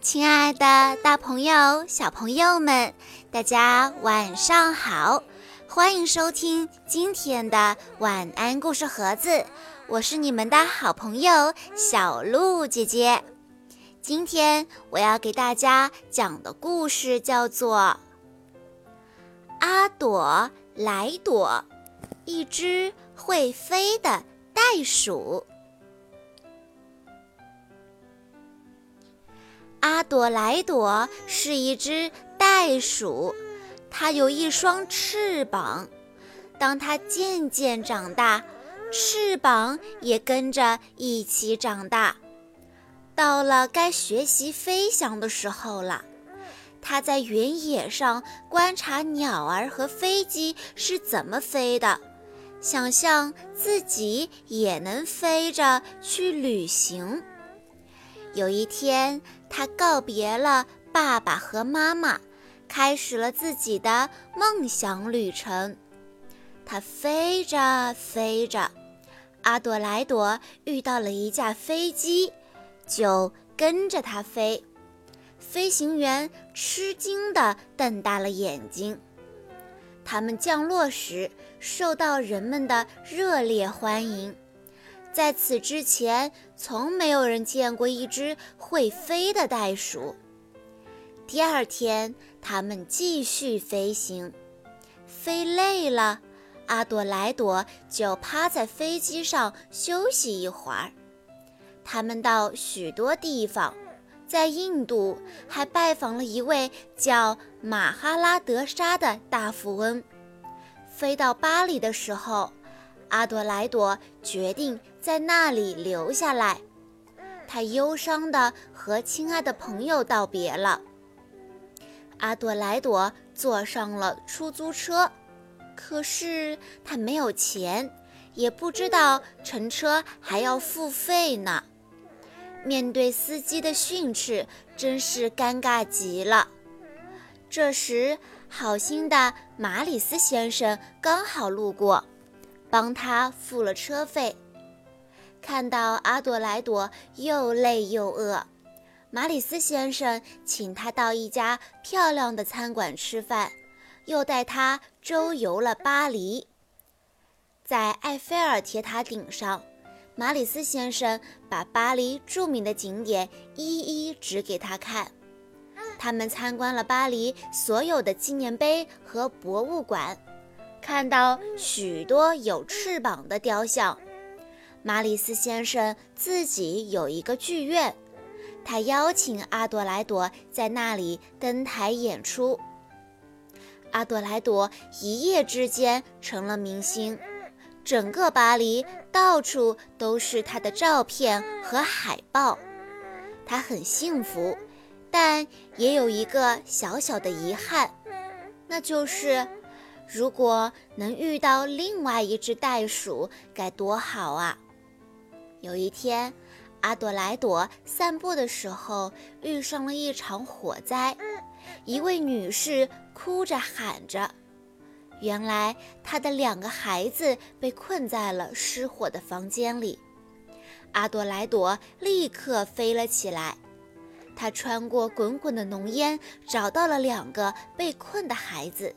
亲爱的，大朋友、小朋友们，大家晚上好！欢迎收听今天的晚安故事盒子，我是你们的好朋友小鹿姐姐。今天我要给大家讲的故事叫做《阿朵莱朵》，一只会飞的袋鼠。阿朵莱朵是一只袋鼠，它有一双翅膀。当它渐渐长大，翅膀也跟着一起长大。到了该学习飞翔的时候了，它在原野上观察鸟儿和飞机是怎么飞的，想象自己也能飞着去旅行。有一天，他告别了爸爸和妈妈，开始了自己的梦想旅程。他飞着飞着，阿朵莱朵遇到了一架飞机，就跟着它飞。飞行员吃惊地瞪大了眼睛。他们降落时，受到人们的热烈欢迎。在此之前，从没有人见过一只会飞的袋鼠。第二天，他们继续飞行，飞累了，阿朵莱朵就趴在飞机上休息一会儿。他们到许多地方，在印度还拜访了一位叫马哈拉德沙的大富翁。飞到巴黎的时候。阿朵莱朵决定在那里留下来，他忧伤地和亲爱的朋友道别了。阿朵莱朵坐上了出租车，可是他没有钱，也不知道乘车还要付费呢。面对司机的训斥，真是尴尬极了。这时，好心的马里斯先生刚好路过。帮他付了车费。看到阿朵莱朵又累又饿，马里斯先生请他到一家漂亮的餐馆吃饭，又带他周游了巴黎。在埃菲尔铁塔顶上，马里斯先生把巴黎著名的景点一一指给他看。他们参观了巴黎所有的纪念碑和博物馆。看到许多有翅膀的雕像，马里斯先生自己有一个剧院，他邀请阿朵莱朵在那里登台演出。阿朵莱朵一夜之间成了明星，整个巴黎到处都是他的照片和海报。他很幸福，但也有一个小小的遗憾，那就是。如果能遇到另外一只袋鼠，该多好啊！有一天，阿朵莱朵散步的时候遇上了一场火灾，一位女士哭着喊着，原来她的两个孩子被困在了失火的房间里。阿朵莱朵立刻飞了起来，她穿过滚滚的浓烟，找到了两个被困的孩子。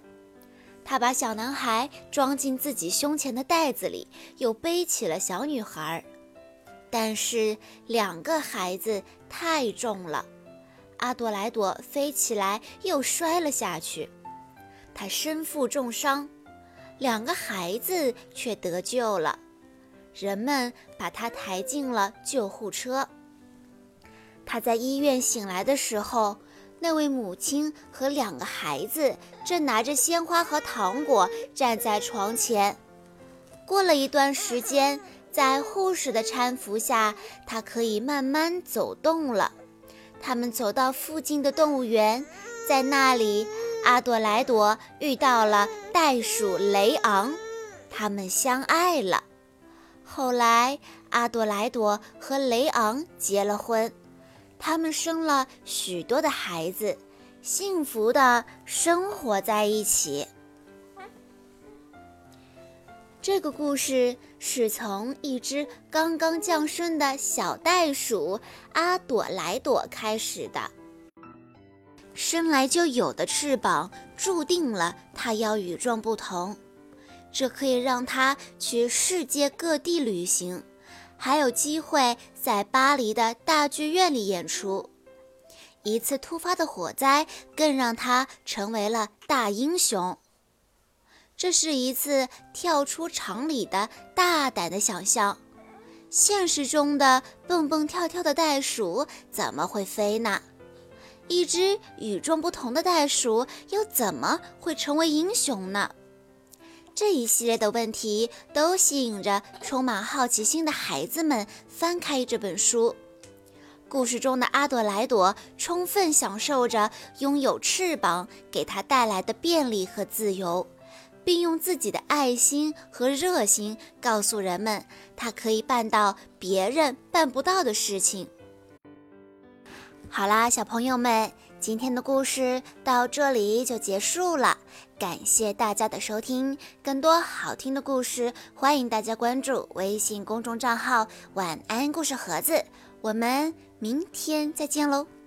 他把小男孩装进自己胸前的袋子里，又背起了小女孩。但是两个孩子太重了，阿朵莱朵飞起来又摔了下去，他身负重伤。两个孩子却得救了，人们把他抬进了救护车。他在医院醒来的时候。那位母亲和两个孩子正拿着鲜花和糖果站在床前。过了一段时间，在护士的搀扶下，他可以慢慢走动了。他们走到附近的动物园，在那里，阿朵莱朵遇到了袋鼠雷昂，他们相爱了。后来，阿朵莱朵和雷昂结了婚。他们生了许多的孩子，幸福的生活在一起。这个故事是从一只刚刚降生的小袋鼠阿朵莱朵开始的。生来就有的翅膀注定了它要与众不同，这可以让它去世界各地旅行，还有机会在巴黎的大剧院里演出。一次突发的火灾更让他成为了大英雄。这是一次跳出常理的大胆的想象。现实中的蹦蹦跳跳的袋鼠怎么会飞呢？一只与众不同的袋鼠又怎么会成为英雄呢？这一系列的问题都吸引着充满好奇心的孩子们翻开这本书。故事中的阿朵莱朵充分享受着拥有翅膀给他带来的便利和自由，并用自己的爱心和热心告诉人们，他可以办到别人办不到的事情。好啦，小朋友们，今天的故事到这里就结束了，感谢大家的收听。更多好听的故事，欢迎大家关注微信公众账号“晚安故事盒子”。我们。明天再见喽。